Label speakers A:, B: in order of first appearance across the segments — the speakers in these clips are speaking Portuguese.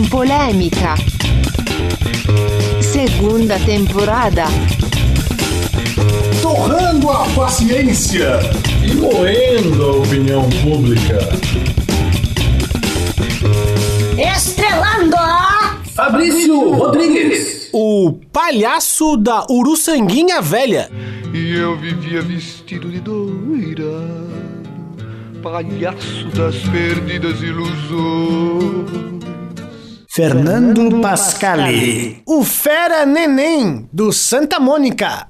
A: com polêmica. Segunda temporada.
B: Torrando a paciência
C: e moendo a opinião pública.
D: Estrelando a
C: Fabrício Rodrigues,
E: o palhaço da Uruçanguinha Velha.
F: E eu vivia vestido de doira, palhaço das perdidas ilusões.
G: Fernando Pascali,
E: o fera neném do Santa Mônica.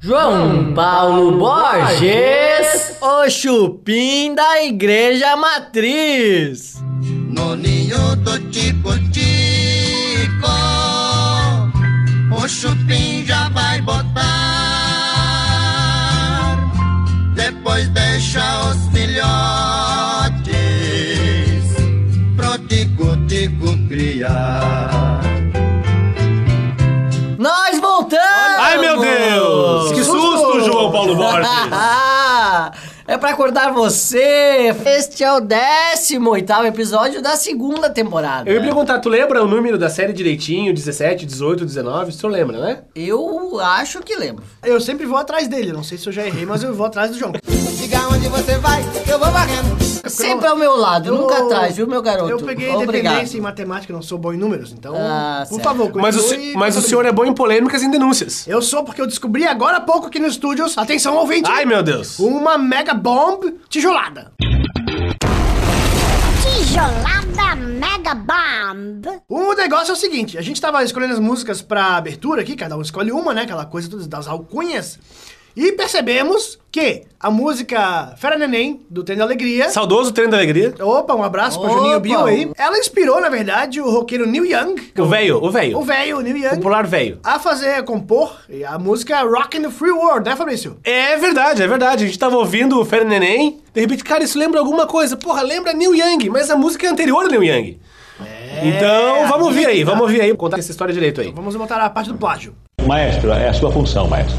H: João Paulo Borges, o chupim da Igreja Matriz.
I: No ninho do tipo tico, o chupim já vai botar. Depois deixa os filhotes pro tico-tico criar.
H: Pra acordar você! Este é o 18 episódio da segunda temporada.
E: Eu ia perguntar, tu lembra o número da série direitinho? 17, 18, 19? O senhor lembra, né?
H: Eu acho que lembro.
G: Eu sempre vou atrás dele, não sei se eu já errei, mas eu vou atrás do João.
I: Diga onde você vai, eu vou varrendo.
H: Sempre ao meu lado,
G: Eu-
H: nunca atrás, viu, meu garoto?
G: Eu peguei
H: Obrigado.
G: dependência em matemática, não sou bom em números, então,
H: Ah,
G: por
H: certo.
G: favor,
E: Mas o,
G: continue
E: se- mas o senhor é bom em polêmicas e em denúncias.
G: Eu sou porque eu descobri agora há pouco aqui nos estúdios, atenção ouvinte,
E: Ai meu Deus!
G: uma mega bomb tijolada.
D: Tijolada Mega Bomb.
G: O negócio é o seguinte, a gente tava escolhendo as músicas pra abertura aqui, cada um escolhe uma, né, aquela coisa todas das alcunhas, e percebemos que a música Fera Neném, do Trem da Alegria,
E: Saudoso Trem da Alegria.
G: opa, um abraço pra
H: Opa.
G: Juninho Bill aí, ela inspirou, na verdade, o roqueiro Neil Young,
E: O velho, o velho.
G: o velho Neil Young,
E: Popular velho.
G: a fazer, a compor a música Rockin' the Free World, né, Fabrício?
E: É verdade, é verdade. A gente tava ouvindo o Fera Neném. De repente, cara, isso lembra alguma coisa. Porra, lembra Neil Young, mas a música é anterior a Neil Young. então, vamos ouvir aí, vamos ouvir aí. Contar essa história direito aí.
G: Vamos botar a parte do plágio.
J: Maestro, é a sua função, maestro.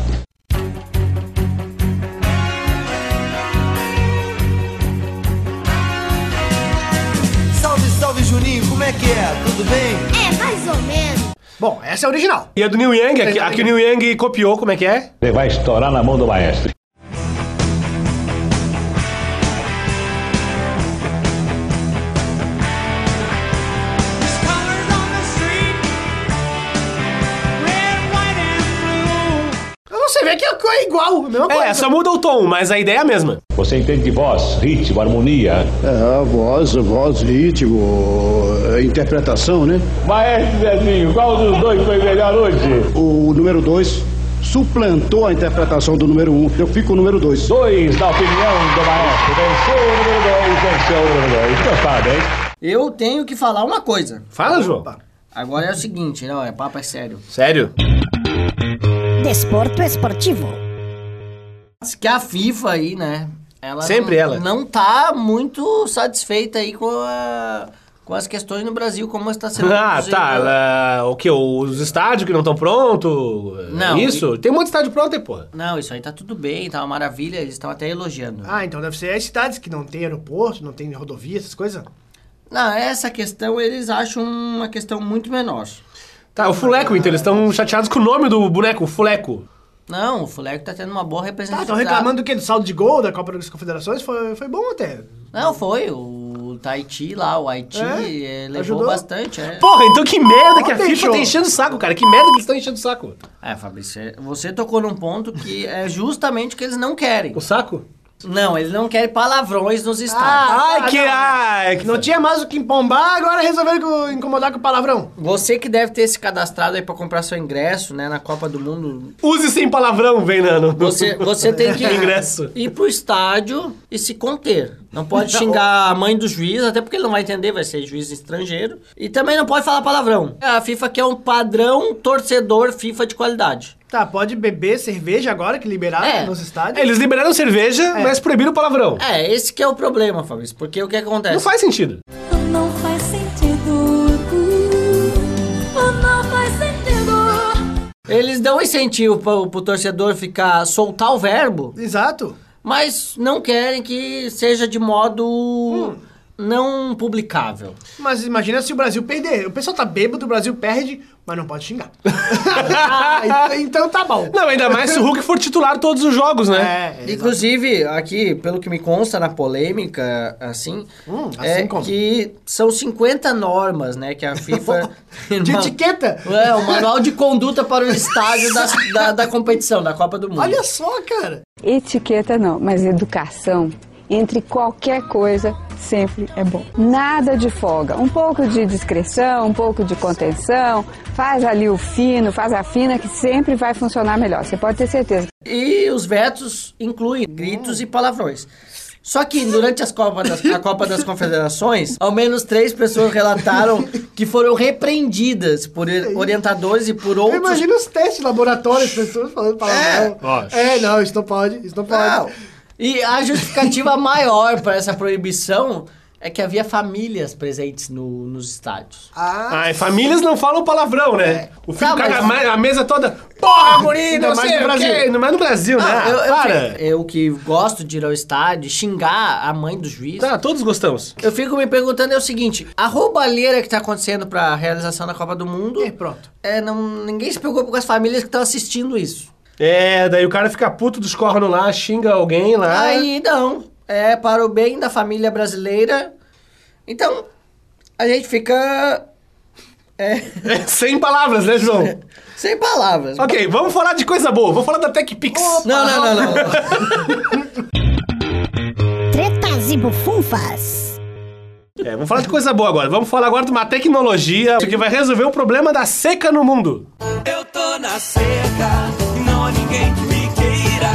I: É que é? Tudo bem?
D: É, mais ou menos.
G: Bom, essa é a original.
E: E a do Neil Young, a que, a que o Neil Young copiou, como é que é?
J: Você vai estourar na mão do maestro.
G: Vê que é igual, a mesma coisa.
E: É, só muda o tom, mas a ideia é a mesma.
J: Você entende de voz, ritmo, harmonia.
K: É, a voz, a voz, ritmo, a interpretação, né?
J: Maestro Zezinho, qual dos dois foi melhor hoje?
K: O número 2 suplantou a interpretação do número 1. Um. Eu fico com o número 2.
J: Dois, na opinião do maestro. Venceu o número dois, venceu o número dois. Gostado, hein?
H: Eu tenho que falar uma coisa.
E: Fala, João.
H: Agora é o seguinte, não, é papo é sério.
E: Sério?
D: Desporto esportivo.
H: Que a FIFA aí, né? Ela
E: Sempre
H: não,
E: ela.
H: Não tá muito satisfeita aí com, a- com as questões no Brasil, como está sendo
E: Ah, tá. ela- o que? Os estádios que não estão prontos?
H: Não,
E: Isso? Tem um monte de estádio pronto aí, porra.
H: Não, isso aí tá tudo bem, tá uma maravilha, eles estão até elogiando.
G: Ah, então deve ser as cidades que não tem aeroporto, não tem rodovia, essas coisas.
H: Não, essa questão eles acham uma questão muito menor.
E: Tá, o Fuleco, então, eles estão chateados com o nome do boneco, o Fuleco.
H: Não, o Fuleco tá tendo uma boa
G: Tá,
H: representatividade.
G: estão reclamando do quê? Do saldo de gol da Copa das Confederações? Foi, foi bom até.
H: Não, foi. O Tahiti lá, o Haiti,
G: É,
H: eh, levou
G: ajudou.
H: bastante, é.
E: Porra, então que merda que a
G: Ontem,
E: FIFA
G: show.
E: tá enchendo o saco, cara. Que merda que eles estão enchendo o saco.
H: É, Fabrício, você tocou num ponto que é justamente o que eles não querem.
E: O saco?
H: Não, eles não querem palavrões nos estádios.
G: Ah,
E: Ai, que...
G: não.
E: Ai, que...
G: Não tinha mais o que empombar, agora resolveram co- incomodar com o palavrão.
H: Você que deve ter se cadastrado aí pra comprar seu ingresso, né, na Copa do Mundo,
E: Use sem palavrão, vem, Nano.
H: você, você tem que
E: Ingresso.
H: ir pro estádio e se conter. Não pode xingar a mãe do juiz, até porque ele não vai entender, vai ser juiz estrangeiro. E também não pode falar palavrão. A FIFA quer um padrão torcedor FIFA de qualidade.
G: Tá, pode beber cerveja agora, que liberaram
H: É.
G: nos estádios.
E: É, Eles liberaram cerveja, mas proibiram o palavrão.
H: É, esse que é o problema, Fabrício, porque o que acontece?
E: Não faz sentido.
L: Não faz sentido. Não faz sentido.
H: Eles dão incentivo pro, pro torcedor ficar soltar o verbo,
G: Exato.
H: mas não querem que seja de modo
G: Hum.
H: não publicável.
G: Mas imagina se o Brasil perder. O pessoal tá bêbado, o Brasil perde, mas não pode xingar. Ah, então tá bom.
E: Não, ainda mais se o Hulk for titular todos os jogos, né?
G: É,
H: Inclusive, aqui, pelo que me consta na polêmica, assim,
G: Hum, assim
H: é
G: como?
H: que são 50 normas, né, que a FIFA...
G: De etiqueta?
H: É, o manual de conduta para o estádio das- da, da competição, da Copa do Mundo.
G: Olha só, cara.
M: Etiqueta não, mas educação entre qualquer coisa sempre é bom. Nada de folga, um pouco de discrição, um pouco de contenção, faz ali o fino, faz a fina que sempre vai funcionar melhor. Você pode ter certeza.
H: E os vetos incluem gritos e palavrões. Só que durante as Copa das, a Copa das Confederações, ao menos três pessoas relataram que foram repreendidas por orientadores e por outros
G: Imagina os testes de laboratório, as pessoas falando palavrão.
E: lógico.
G: É, não, isso não pode, isso não pode.
H: Não. E a justificativa maior para essa proibição é que havia famílias presentes no- nos estádios.
E: Ah, e famílias não falam palavrão, né? O filho
H: Tá,
E: caga
H: mas-
E: a mesa toda. Porra,
G: Ainda
E: não
G: mais no Brasil.
E: mais no Brasil, né?
H: eu, eu,
E: Para.
H: eu que gosto de ir ao estádio, xingar a mãe do juiz.
E: Tá, todos gostamos.
H: Eu fico me perguntando é o seguinte: a roubalheira que tá acontecendo pra realização da Copa do Mundo.
G: E pronto.
H: É, não, ninguém se preocupa com as famílias que estão assistindo isso.
E: É, daí o cara fica puto dos cornos lá, xinga alguém lá.
H: Aí não. É para o bem da família brasileira. Então, a gente fica. É,
E: Sem palavras, né, João?
H: sem palavras.
E: ok, vamos falar de coisa boa. Vamos falar da TechPix.
H: Não, não, não, não.
D: Tretas e bufunfas.
E: É, vamos falar de coisa boa agora. Vamos falar agora de uma tecnologia que vai resolver o problema da seca no mundo.
I: Eu tô na seca, que me queira.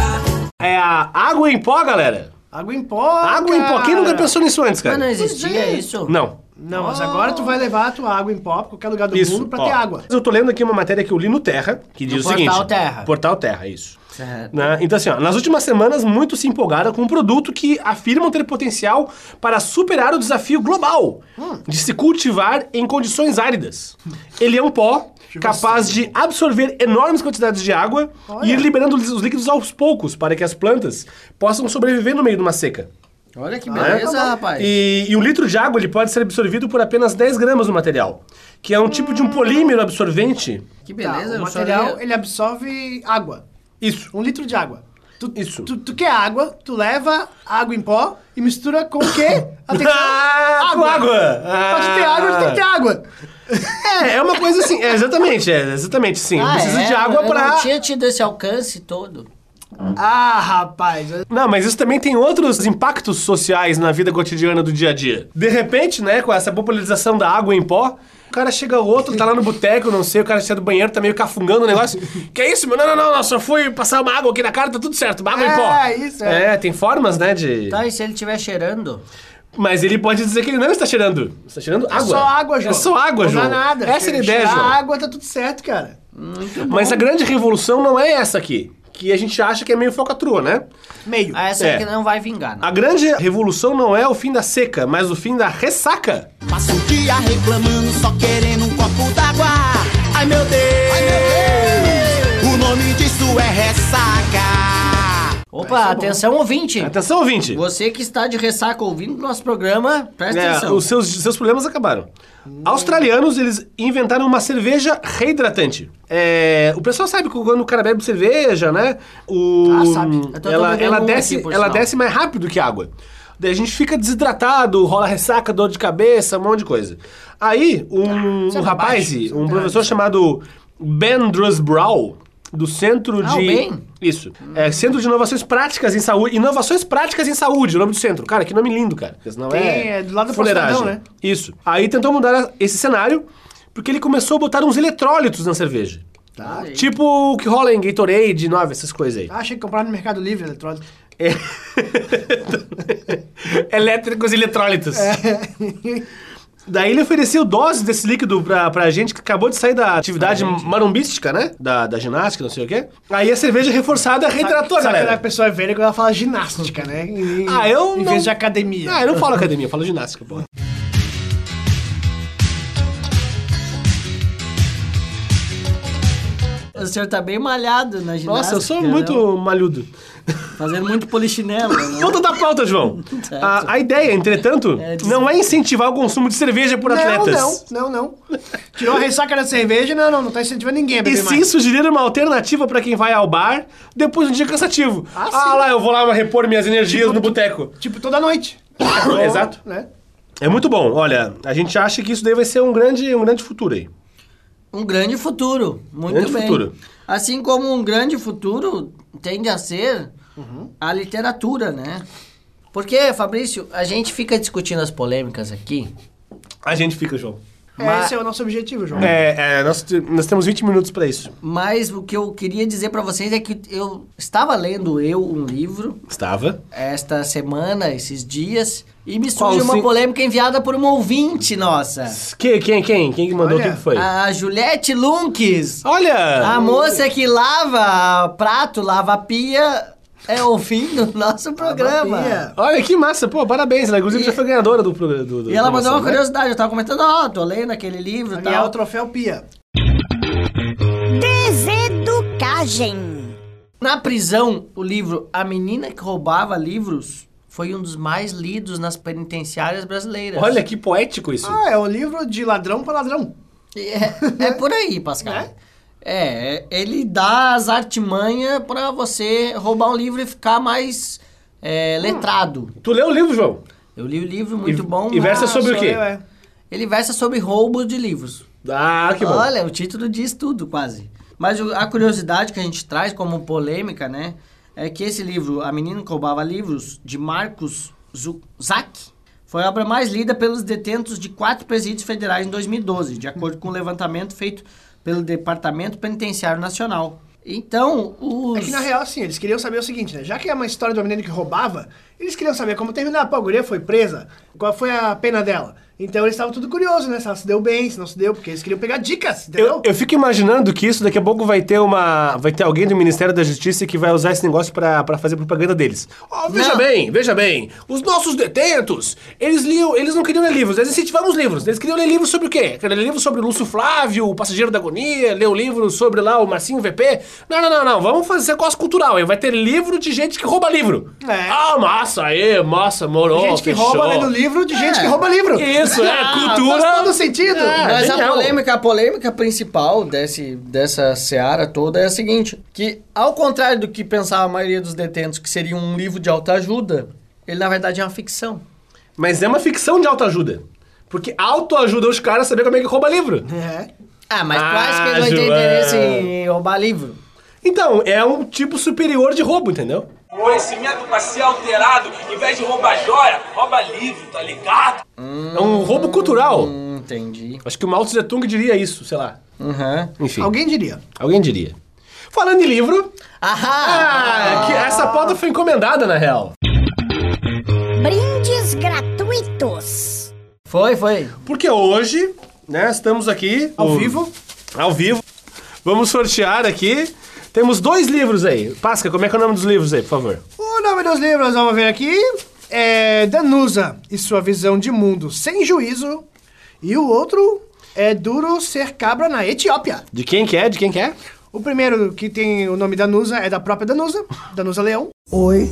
E: É a água em pó, galera.
G: Água em pó.
E: Água em pó. Quem nunca
G: cara.
E: pensou nisso antes,
H: Mas não
E: cara?
H: existia
G: é.
H: isso?
E: Não.
G: Não, mas agora tu vai levar a tua água em pó pra qualquer lugar do
E: Isso.
G: mundo pra
E: ó.
G: ter água.
E: Eu tô lendo aqui uma matéria que eu li no Terra, que diz o
H: Portal
E: seguinte.
H: Terra.
E: Portal Terra, isso.
H: Certo.
E: Né? Então, assim, ó, nas últimas semanas, muitos se empolgaram com um produto que afirmam ter potencial para superar o desafio global de se cultivar em condições áridas. Ele é um pó capaz de absorver enormes quantidades de água e ir liberando os os líquidos aos poucos para que as plantas possam sobreviver no meio de uma seca.
H: Olha que
E: né?
H: beleza, rapaz.
E: E, e um litro de água ele pode ser absorvido por apenas 10 gramas do material, que é um tipo de um polímero absorvente.
H: Que
G: Tá,
H: beleza,
G: o
H: eu
G: material,
H: li-
G: ele absorve água.
E: Isso.
G: Um litro de água. Tu,
E: Isso.
G: Tu, tu quer água, tu leva água em pó e mistura com o quê? Atenção,
E: Ah, com água.
G: Pra te ter água, que ter água.
E: É, é uma coisa assim, é, exatamente, é, exatamente, sim.
H: Ah,
E: Precisa
H: é?
E: de água
H: eu
E: pra...
H: não tinha tido esse alcance todo.
G: Ah, rapaz.
E: Não, mas isso também tem outros impactos sociais na vida cotidiana do dia a dia. De repente, né, com essa popularização da água em pó, o cara chega outro, tá lá no boteco, não sei, o cara sai do banheiro, tá meio cafungando o negócio. que é isso, meu? Não, não, não, não, só fui passar uma água aqui na cara, tá tudo certo, uma água em pó.
G: É, isso, é.
E: É, tem formas, né, de...
H: Tá, e se ele estiver cheirando?
E: Mas ele pode dizer que ele não está cheirando. Está cheirando água.
G: É só água, João.
E: É só água,
G: não
E: João.
G: Não dá nada.
E: Essa é a ideia, João.
G: água, tá tudo certo, cara.
E: Mas a grande revolução não é essa aqui. Que a gente acha que é meio focatrua, né?
G: Meio.
H: Ah, essa
E: É.
H: aqui não vai vingar, não.
E: A grande revolução não é o fim da seca, mas o fim da ressaca.
I: Passa o dia reclamando, só querendo um copo d'água. Ai meu Deus, Ai, meu Deus. o nome disso é ressaca.
H: Opa, atenção ouvinte.
E: Atenção, ouvinte.
H: Você que está de ressaca ouvindo nosso programa, presta
E: É,
H: atenção.
E: os seus, seus problemas acabaram. Australianos, eles inventaram uma cerveja reidratante. É, o pessoal sabe que quando o cara bebe cerveja, né? O,
G: Ah, sabe.
E: Ela, ela, desce,
H: aqui,
E: ela
H: sinal.
E: desce mais rápido que água. Daí a gente fica desidratado, rola ressaca, dor de cabeça, um monte de coisa. Aí, um,
G: é
E: um rapaz,
G: bobagem, isso
E: um
G: tem
E: professor chamado Ben Drusbrow, do Centro
H: Ah,
E: de...
H: Ben?
E: Isso. É, Centro de Inovações Práticas em Saúde. Inovações Práticas em Saúde, o nome do centro. Cara, que nome lindo, cara. Porque senão
G: Tem,
E: é,
G: é do lado do
E: fuleiragem.
G: Postadão, né?
E: Isso. Aí tentou mudar esse cenário, porque ele começou a botar uns eletrólitos na cerveja.
G: Tá.
E: Tipo o que rola em Gatorade, Nova, essas coisas aí.
G: Ah, achei que compraram no Mercado Livre eletrólito.
E: É. Elétricos e eletrólitos.
G: É.
E: Daí ele ofereceu doses desse líquido pra, pra gente que acabou de sair da atividade marumbística, né? Da, da ginástica, não sei o quê. Aí a cerveja reforçada reidratou a
G: Sabe quando a
E: galera.
G: pessoa é velha quando ela fala ginástica, né? Em,
E: Ah, eu
G: Em
E: não-
G: vez de academia.
E: Ah, eu não falo academia, eu falo ginástica, porra.
H: O senhor tá bem malhado na ginástica.
E: Nossa, eu sou muito malhudo.
H: Fazendo muito polichinelo, né?
E: Volta da pauta, João. A, a ideia, entretanto, não é incentivar o consumo de cerveja por
G: Não,
E: atletas.
G: não, não, não. Tirou a ressaca da cerveja, não, não, não tá incentivando ninguém a
E: E
G: beber
E: sim
G: mais.
E: sugerir uma alternativa pra quem vai ao bar depois de um dia cansativo.
G: Ah,
E: Ah,
G: sim.
E: lá, eu vou lá repor minhas energias no boteco.
G: Tipo, toda noite.
E: Exato.
G: Né?
E: É muito bom. Olha, a gente acha que isso daí vai ser um grande, um grande futuro aí.
H: Um grande futuro. Muito
E: Grande
H: bem.
E: futuro.
H: Assim como um grande futuro tende a ser a literatura, né? Porque, Fabrício, a gente fica discutindo as polêmicas aqui.
E: A gente fica, João.
G: É, Esse é o nosso objetivo, João.
E: É, é, nós, nós temos 20 minutos pra isso.
H: Mas o que eu queria dizer pra vocês é que eu estava lendo eu um livro
E: Estava.
H: esta semana, esses dias, e me
E: Qual
H: surgiu uma
E: sim?
H: polêmica enviada por uma ouvinte nossa.
E: Quem, quem, quem? Quem que mandou?
G: Olha,
E: Quem que foi?
H: A Juliette Lunques.
E: Olha!
H: A moça que lava prato, lava pia, é o nosso programa.
G: Pia.
E: Olha que massa, pô, parabéns. Ela inclusive
H: E-
E: já foi ganhadora do programa. Do, do-
H: E ela mandou
E: promoção,
H: uma
E: né?
H: curiosidade, eu tava comentando, ó, tô lendo aquele livro e
G: Ganhar o
H: tal.
G: troféu Pia.
D: Deseducagem.
H: Na prisão, o livro A Menina que Roubava Livros foi um dos mais lidos nas penitenciárias brasileiras.
E: Olha que poético isso.
G: Ah, é um livro de ladrão pra ladrão.
H: E É, é por aí, Pascal. É, ele dá as artimanhas pra você roubar um livro e ficar mais é, letrado.
E: Tu leu o livro, João?
H: Eu li o livro, muito
E: E-
H: bom.
E: e versa
H: mas-
E: sobre o quê?
G: Eu, é.
H: Ele versa sobre roubos de livros.
E: Ah, que bom.
H: Olha, o título diz tudo, quase. Mas a curiosidade que a gente traz como polêmica, né? É que esse livro, A Menina que Roubava Livros, de Marcos Zuzak, foi a obra mais lida pelos detentos de quatro presídios federais em 2012, de acordo com o levantamento feito pelo Departamento Penitenciário Nacional. Então, os...
G: É que na real, assim, eles queriam saber o seguinte, né? Já que é uma história de uma menina que roubava, eles queriam saber como terminar. Pô, a guria foi presa, qual foi a pena dela. Então eles estavam tudo curiosos, né? Se ela se deu bem, se não se deu, porque eles queriam pegar dicas, entendeu?
E: Eu, eu fico imaginando que isso daqui a pouco vai ter uma. Vai ter alguém do Ministério da Justiça que vai usar esse negócio pra, pra fazer propaganda deles. Ó, veja
H: Não.
E: bem, veja bem. Os nossos detentos, eles liam, eles não queriam ler livros, eles incentivavam os livros. Eles queriam ler livros sobre o quê? Queriam ler livros sobre Lúcio Flávio, o Passageiro da Agonia, ler o livro sobre lá o Marcinho VP. Não, não, não, não. Vamos fazer negócio cultural. aí. Vai ter livro de gente que rouba livro.
G: É.
E: Ah, massa, aí, massa, morou.
G: gente que
E: fechou.
G: rouba lendo livro de gente que rouba livro.
E: Isso, é,
G: Ah,
E: cultura.
G: Faz todo sentido.
E: É.
H: Mas a polêmica, a polêmica principal desse, dessa seara toda é a seguinte: que ao contrário do que pensava a maioria dos detentos, que seria um livro de autoajuda, ele na verdade é uma ficção.
E: Mas é uma ficção de autoajuda. Porque autoajuda os caras a saber como é que rouba livro.
G: É.
H: Ah, mas
E: Ah,
H: acha que eles vão ter
E: João.
H: interesse em roubar livro?
E: Então, é um tipo superior de roubo, entendeu?
N: Conhecimento pra ser alterado, em vez de roubar joia, rouba livro, tá ligado?
E: É um roubo cultural.
H: Hum, entendi.
E: Acho que o Mao Tse Tung diria isso, sei lá.
H: Uhum.
E: Enfim.
G: Alguém diria.
E: Alguém diria. Falando em livro,
H: Ahá!
E: ah, que essa pauta foi encomendada, na real.
D: Brindes gratuitos.
H: Foi, foi.
E: Porque hoje, né, estamos aqui...
G: Ao
E: o-
G: vivo.
E: Ao vivo. Vamos sortear aqui. Temos dois livros aí. Pasca, como é que é o nome dos livros aí, por favor?
G: O nome dos livros, vamos ver aqui, é Danusa e sua visão de mundo sem juízo. E o outro é Duro Ser Cabra na Etiópia.
E: De quem que é? De quem que é?
G: O primeiro que tem o nome Danusa é da própria Danusa, Danusa Leão.
O: Oi,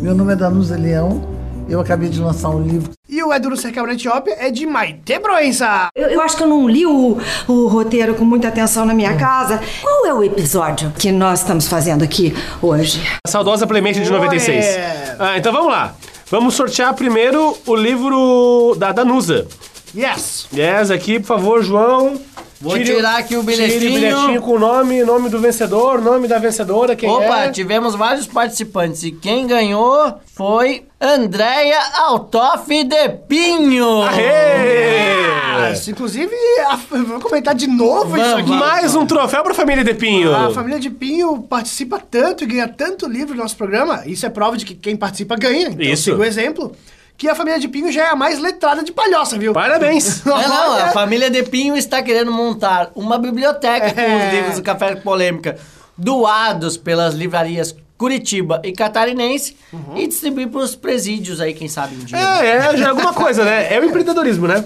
O: meu nome é Danusa Leão. Eu acabei de lançar um livro.
G: E o É Duro Ser Cabra Etiópia é de Maite Proença.
P: Eu, eu acho que eu não li o, o roteiro com muita atenção na minha casa. Qual é o episódio que nós estamos fazendo aqui hoje?
E: A saudosa Clemente de 96.
G: Ué.
E: Ah, então vamos lá. Vamos sortear primeiro o livro da Danusa.
G: Yes.
E: Yes, aqui, por favor, João.
H: Vou tirar aqui o
E: Tire o
H: bilhetinho.
E: bilhetinho com o nome, nome do vencedor, nome da vencedora, quem
H: Opa,
E: é.
H: tivemos vários participantes e quem ganhou foi Andréia Altoff de Pinho.
E: Aê!
G: Isso, inclusive, a- vou comentar de novo isso
H: Vamos,
G: aqui.
E: Mais um troféu pra família de Pinho.
G: A família de Pinho participa tanto e ganha tanto livro no nosso programa. Isso é prova de que quem participa ganha. Então,
E: Isso.
G: siga o exemplo. Que a família de Pinho já é a mais letrada de palhoça, viu?
E: Parabéns.
H: É, não, a família de Pinho está querendo montar uma biblioteca com
G: É.
H: os livros do Café Polêmica doados pelas livrarias Curitiba e Catarinense e distribuir para os presídios aí, quem sabe um dia.
E: É, é, já é alguma coisa, né? É o empreendedorismo, né?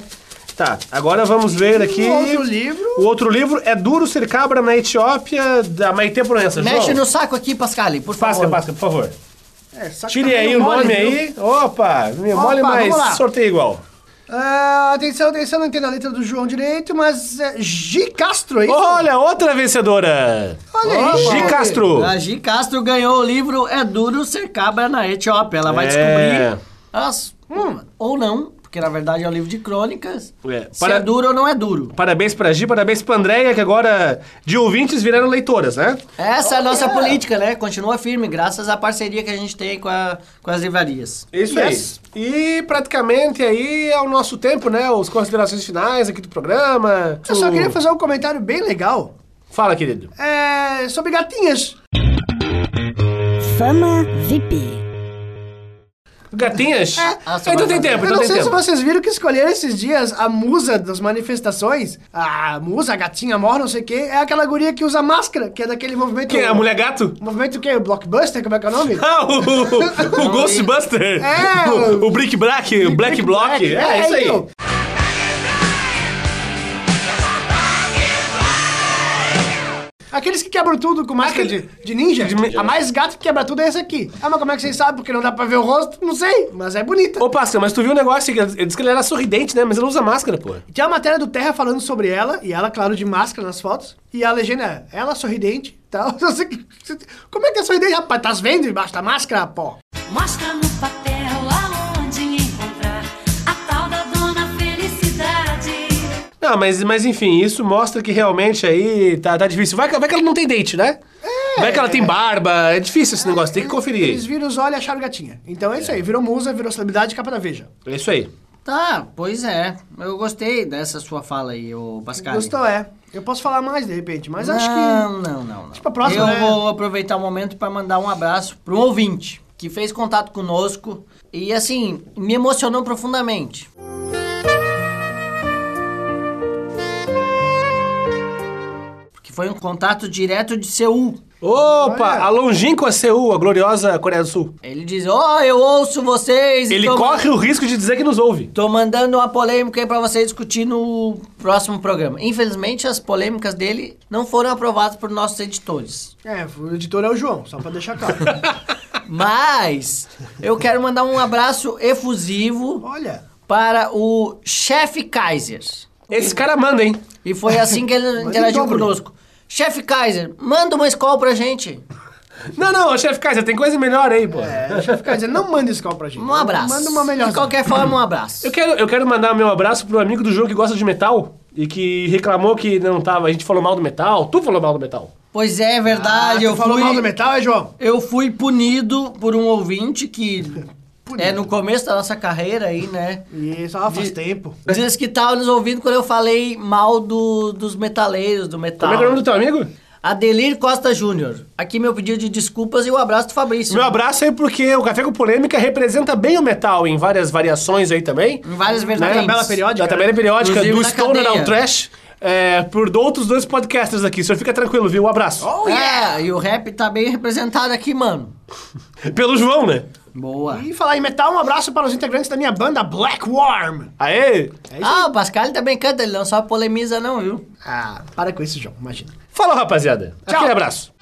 E: Tá, agora vamos ver aqui.
G: O outro livro.
E: O outro livro é Duro Ser Cabra na Etiópia, da Maite Proença.
H: Mexe
E: João.
H: no saco aqui, Pascal, por favor.
E: Pasca, Pasca, por favor.
G: É, só que
E: Tire
G: tá
E: aí o
G: mole,
E: nome
G: viu?
E: aí. Opa, me
G: Opa,
E: mole
G: lá.
E: sorteio igual.
G: Ah, atenção, atenção, não entendo a letra do João direito, mas é G. Castro, é isso?
E: Olha, outra vencedora.
G: Olha aí.
E: Gi Castro.
H: A Gi Castro ganhou o livro É Duro Ser Cabra na Etiópia. Ela vai
E: É.
H: descobrir as... hum, ou não, porque na verdade é um livro de crônicas.
E: É,
H: Se
E: para-
H: é duro ou não é duro.
E: Parabéns pra Gi, parabéns pra Andréia, que agora de ouvintes viraram leitoras, né?
H: Essa é a nossa política, né? Continua firme, graças à parceria que a gente tem com, a- com as livrarias.
E: Isso
G: Yes.
E: aí. E praticamente aí é o nosso tempo, né? Os considerações finais aqui do programa.
G: Eu só queria fazer um comentário bem legal.
E: Fala, querido.
G: É. sobre gatinhas.
D: Fama VIP.
E: Gatinhas?
H: Ah,
E: então tem tempo,
G: Eu
E: então
G: não
E: tem
G: sei se
E: tempo.
G: vocês viram que escolheram esses dias a musa das manifestações. A musa, a gatinha mor, não sei o quê. É aquela guria que usa máscara, que é daquele movimento.
E: Quem é? A mulher gato?
G: Movimento o quê? Blockbuster? Como é que é o nome?
E: Ah, o, o, o Ghostbuster.
G: É,
E: o, o Brick Black, o Black Block.
G: Black.
E: É, isso aí.
G: então. Aqueles que quebram tudo com máscara de, de ninja. A mais gata que quebra tudo é essa aqui. Ah, mas como é que vocês sabem? Porque não dá pra ver o rosto? Não sei, mas é bonita.
E: Ô, Pascal, mas tu viu o negócio? que Ele disse que ele era sorridente, né? Mas ele usa máscara, pô.
G: Tinha uma matéria do Terra falando sobre ela, e ela, claro, de máscara nas fotos. E a legenda é, ela sorridente tal. Como é que é sorridente, rapaz? Tá vendo embaixo da máscara, pô?
L: Mostra no papel
E: Não, mas, mas enfim, isso mostra que realmente aí tá, tá difícil. Vai, que- vai que ela não tem dente, né? Vai que ela tem barba. É difícil esse negócio, tem que conferir.
G: Eles viram os olhos e acharam gatinha. Então é isso aí, virou musa, virou celebridade e capa da Veja.
E: É isso aí.
H: Tá, pois é. Eu gostei dessa sua fala aí, ô Pascal.
G: Gostou, é. Eu posso falar mais de repente, mas
H: não,
G: acho que.
H: Não, não, não.
G: Tipo, a próxima,
H: Eu
G: né?
H: vou aproveitar o momento para mandar um abraço para um ouvinte que fez contato conosco e, assim, me emocionou profundamente. Porque foi um contato direto de Seul.
E: Opa, a longínqua Seul, a gloriosa Coreia do Sul.
H: Ele diz, ó, eu ouço vocês. e
E: Ele
H: tô
E: corre o risco de dizer que nos ouve.
H: Tô mandando uma polêmica aí pra vocês discutir no próximo programa. Infelizmente, as polêmicas dele não foram aprovadas por nossos editores.
G: É, o editor é o João, só pra deixar claro.
H: Mas eu quero mandar um abraço efusivo
G: Olha.
H: para o chefe Kaiser.
E: Esse cara manda, hein?
H: E foi assim que ele interagiu
G: dobro.
H: conosco. Chefe Kaiser, manda uma escola pra gente.
E: Não, não, chefe Kaiser, tem coisa melhor aí, pô.
G: É, chefe Kaiser, não manda esse call pra gente.
H: Um abraço.
G: Manda uma melhor.
H: De qualquer forma, um abraço.
E: Eu quero, eu quero mandar meu abraço pro amigo do jogo que gosta de metal e que reclamou que não tava. A gente falou mal do metal. Tu falou mal do metal.
H: Pois é,
G: Ah,
H: verdade.
G: tu
H: eu
G: falou
H: fui,
G: mal do metal, é, João?
H: Eu fui punido por um ouvinte que é no começo da nossa carreira aí, né?
G: E só faz tempo.
H: Diz que tava nos ouvindo quando eu falei mal do, dos metaleiros, do metal.
E: Como é que é o nome do teu amigo?
H: Adelir Costa Júnior. Aqui meu pedido de desculpas e o abraço do Fabrício.
E: Meu abraço aí porque o Café com Polêmica representa bem o metal em várias variações aí também.
H: Em várias
E: Né?
H: vertentes.
G: Tabela periódica.
E: Da tabela periódica,
H: Inclusive
E: do
H: na
E: Stoner ao Trash. É, por outros dois podcasters aqui. O senhor fica tranquilo, viu? Um abraço.
G: Oh,
H: É, e o rap tá bem representado aqui, mano.
E: Pelo João, né?
H: Boa.
G: E falar em metal, um abraço para os integrantes da minha banda Black Worm.
E: Aê!
H: Ah, o Pascal também canta, ele não só polemiza não, viu?
G: Ah, para com isso, João, imagina.
E: Falou, rapaziada.
G: Tchau.
E: Aquele abraço.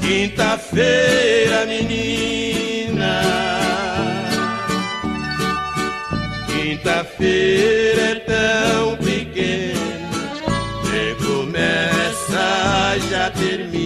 I: Quinta-feira, menina. Quinta-feira I didn't mean